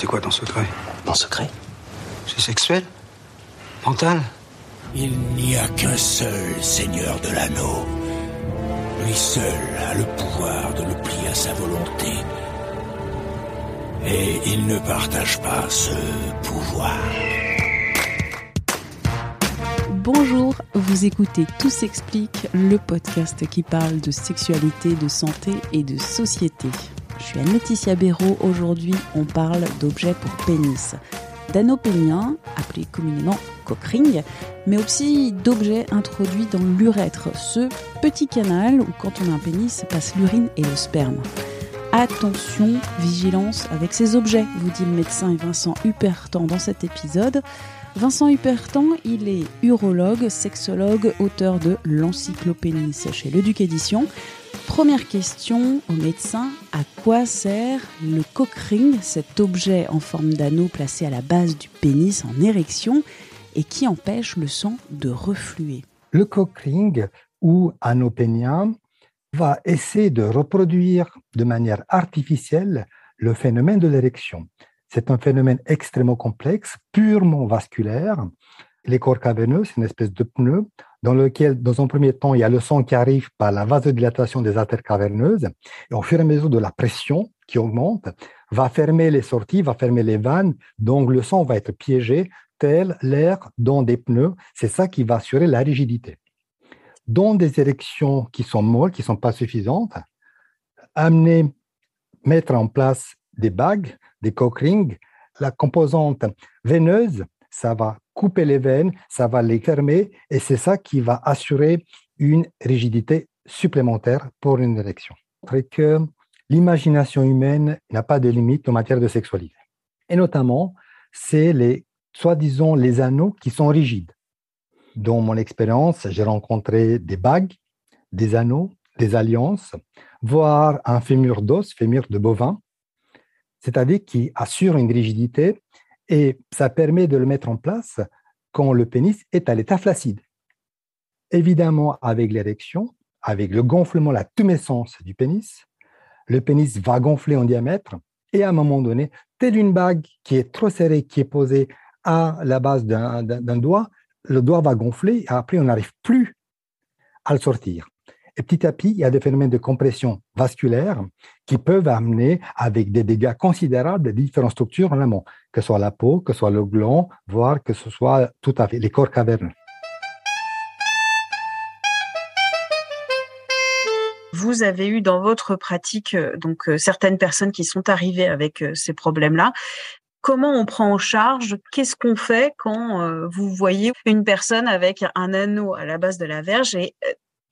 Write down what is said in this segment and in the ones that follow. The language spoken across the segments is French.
C'est quoi ton secret Mon secret C'est sexuel Mental Il n'y a qu'un seul seigneur de l'anneau. Lui seul a le pouvoir de le plier à sa volonté. Et il ne partage pas ce pouvoir. Bonjour, vous écoutez Tout s'explique, le podcast qui parle de sexualité, de santé et de société. Je suis Anne-Laetitia Béraud, aujourd'hui on parle d'objets pour pénis. D'anneaux péniens, appelés communément cockring, mais aussi d'objets introduits dans l'urètre, ce petit canal où quand on a un pénis passe l'urine et le sperme. Attention, vigilance avec ces objets, vous dit le médecin Vincent Hupertan dans cet épisode. Vincent Hupertan, il est urologue, sexologue, auteur de l'encyclopénis chez Le Duc Édition. Première question au médecin, à quoi sert le cock ring, cet objet en forme d'anneau placé à la base du pénis en érection et qui empêche le sang de refluer? Le cock ring ou anneau pénien va essayer de reproduire de manière artificielle le phénomène de l'érection. C'est un phénomène extrêmement complexe, purement vasculaire. Les corps caverneux, c'est une espèce de pneu dans lequel, dans un premier temps, il y a le sang qui arrive par la vasodilatation des artères caverneuses. Et au fur et à mesure de la pression qui augmente, va fermer les sorties, va fermer les vannes. Donc, le sang va être piégé, tel l'air dans des pneus. C'est ça qui va assurer la rigidité. Dans des érections qui sont molles, qui ne sont pas suffisantes, amener, mettre en place des bagues, des cock rings, la composante veineuse, ça va couper les veines, ça va les fermer, et c'est ça qui va assurer une rigidité supplémentaire pour une érection. Que l'imagination humaine n'a pas de limite en matière de sexualité. Et notamment, c'est les, soi-disant, les anneaux qui sont rigides. Dans mon expérience, j'ai rencontré des bagues, des anneaux, des alliances, voire un fémur d'os, fémur de bovin, c'est-à-dire qui assure une rigidité et ça permet de le mettre en place quand le pénis est à l'état flaccide. Évidemment, avec l'érection, avec le gonflement, la tumescence du pénis, le pénis va gonfler en diamètre et à un moment donné, telle une bague qui est trop serrée, qui est posée à la base d'un doigt, le doigt va gonfler et après on n'arrive plus à le sortir. Et petit à petit, il y a des phénomènes de compression vasculaire qui peuvent amener avec des dégâts considérables de différentes structures en amont, que ce soit la peau, que ce soit le gland, voire que ce soit tout à fait les corps caverneux. Vous avez eu dans votre pratique euh, donc euh, certaines personnes qui sont arrivées avec euh, ces problèmes-là. Comment on prend en charge? Qu'est-ce qu'on fait quand vous voyez une personne avec un anneau à la base de la verge et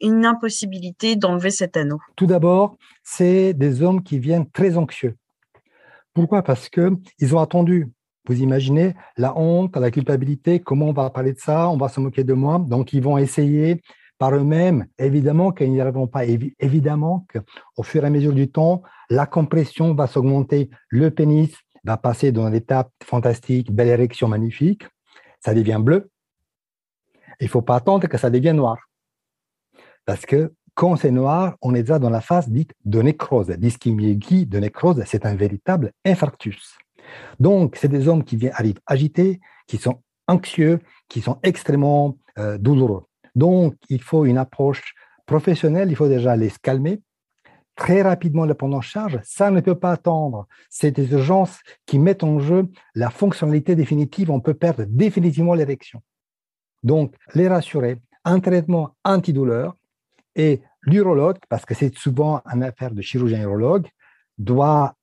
une impossibilité d'enlever cet anneau? Tout d'abord, c'est des hommes qui viennent très anxieux. Pourquoi? Parce que ils ont attendu. Vous imaginez la honte, la culpabilité, comment on va parler de ça, on va se moquer de moi. Donc, ils vont essayer par eux-mêmes, évidemment qu'ils n'y arriveront pas. Évidemment qu'au fur et à mesure du temps, la compression va s'augmenter, le pénis va passer dans l'étape fantastique, belle érection magnifique, ça devient bleu. Il ne faut pas attendre que ça devienne noir. Parce que quand c'est noir, on est déjà dans la phase dite de nécrose. D'ischémie de nécrose, c'est un véritable infarctus. Donc, c'est des hommes qui viennent, arrivent agités, qui sont anxieux, qui sont extrêmement euh, douloureux. Donc, il faut une approche professionnelle, il faut déjà les calmer, très rapidement les prendre en charge. Ça ne peut pas attendre. C'est des urgences qui mettent en jeu la fonctionnalité définitive. On peut perdre définitivement l'érection. Donc, les rassurer, un traitement antidouleur et l'urologue, parce que c'est souvent une affaire de chirurgien urologue, doit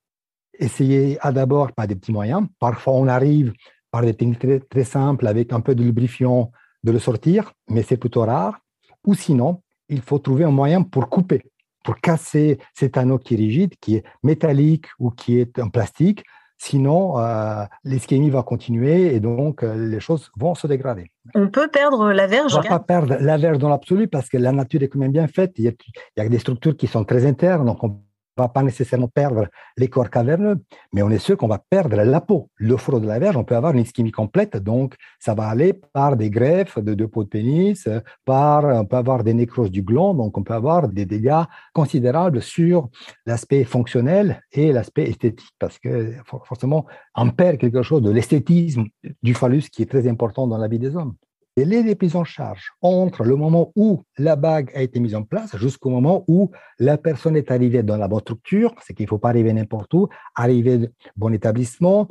essayer à d'abord par des petits moyens. Parfois, on arrive par des techniques très, très simples avec un peu de lubrifiant de le sortir, mais c'est plutôt rare. Ou sinon, il faut trouver un moyen pour couper pour casser cet anneau qui est rigide, qui est métallique ou qui est en plastique. Sinon, euh, l'ischémie va continuer et donc euh, les choses vont se dégrader. On peut perdre la verge On ne va pas perdre la verge dans l'absolu parce que la nature est quand même bien faite. Il y, a, il y a des structures qui sont très internes, donc on va pas nécessairement perdre les corps caverneux, mais on est sûr qu'on va perdre la peau. Le front de la verge, on peut avoir une ischémie complète, donc ça va aller par des greffes de deux peaux de pénis, par, on peut avoir des nécroses du gland, donc on peut avoir des dégâts considérables sur l'aspect fonctionnel et l'aspect esthétique, parce que forcément, on perd quelque chose de l'esthétisme du phallus qui est très important dans la vie des hommes délai des prises en charge entre le moment où la bague a été mise en place jusqu'au moment où la personne est arrivée dans la bonne structure, c'est qu'il ne faut pas arriver n'importe où, arriver dans bon établissement,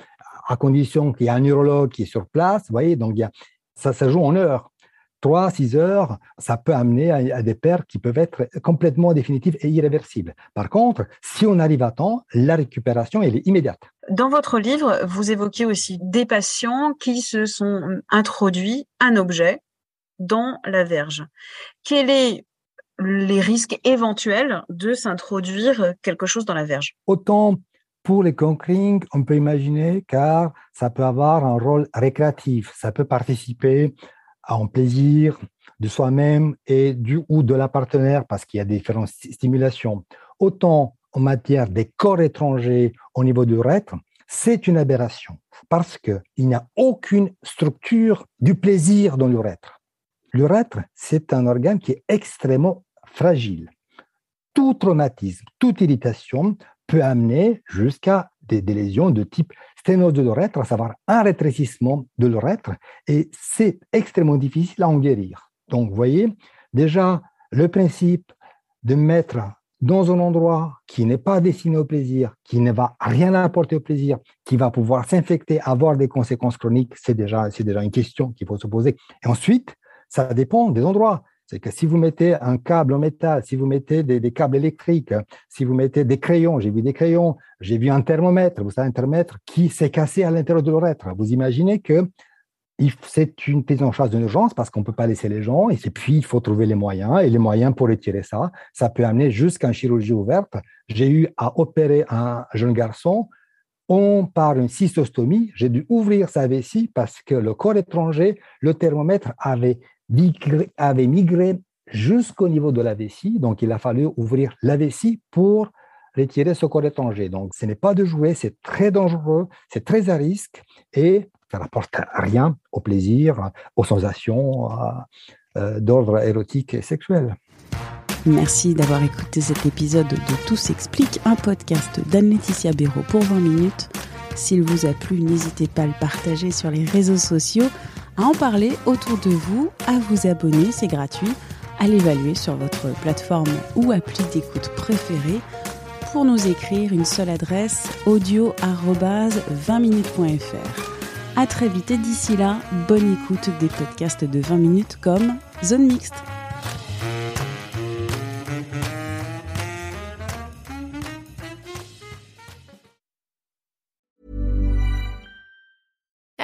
à condition qu'il y ait un neurologue qui est sur place, vous voyez, donc il ça, ça joue en heures. 3, 6 heures, ça peut amener à, des pertes qui peuvent être complètement définitives et irréversibles. Par contre, si on arrive à temps, la récupération, elle est immédiate. Dans votre livre, vous évoquez aussi des patients qui se sont introduits un objet dans la verge. Quels sont les risques éventuels de s'introduire quelque chose dans la verge? Autant pour les conquering, on peut imaginer car ça peut avoir un rôle récréatif, ça peut participer un plaisir de soi-même et du ou de la partenaire parce qu'il y a différentes stimulations. Autant en matière des corps étrangers au niveau du l'urètre, c'est une aberration parce qu'il n'y a aucune structure du plaisir dans l'urètre. L'urètre, c'est un organe qui est extrêmement fragile. Tout traumatisme, toute irritation peut amener jusqu'à des, lésions de type sténose de l'urètre, à savoir un rétrécissement de l'urètre, et c'est extrêmement difficile à en guérir. Donc, vous voyez, déjà, le principe de mettre dans un endroit qui n'est pas destiné au plaisir, qui ne va rien apporter au plaisir, qui va pouvoir s'infecter, avoir des conséquences chroniques, c'est déjà, déjà une question qu'il faut se poser. Et ensuite, ça dépend des endroits. C'est que si vous mettez un câble en métal, si vous mettez des, câbles électriques, si vous mettez des crayons, j'ai vu des crayons, j'ai vu un thermomètre, vous savez, un thermomètre qui s'est cassé à l'intérieur de l'urètre. Vous imaginez que c'est une prise en charge d'urgence parce qu'on ne peut pas laisser les gens et puis il faut trouver les moyens et les moyens pour retirer ça. Ça peut amener jusqu'à une chirurgie ouverte. J'ai eu à opérer un jeune garçon. On par une cystostomie, j'ai dû ouvrir sa vessie parce que le corps étranger, le thermomètre avait avait migré jusqu'au niveau de la vessie, donc il a fallu ouvrir la vessie pour retirer ce corps étranger. Donc ce n'est pas de jouer, c'est très dangereux, c'est très à risque et ça n'apporte rien au plaisir, aux sensations euh, d'ordre érotique et sexuel. Merci d'avoir écouté cet épisode de Tout s'explique, un podcast d'Anne-Laetitia Béraud pour 20 minutes. S'il vous a plu, n'hésitez pas à le partager sur les réseaux sociaux à en parler autour de vous, à vous abonner, c'est gratuit, à l'évaluer sur votre plateforme ou appli d'écoute préférée. Pour nous écrire, une seule adresse audio-20minutes.fr. À très vite et d'ici là, bonne écoute des podcasts de 20 minutes comme Zone Mixte.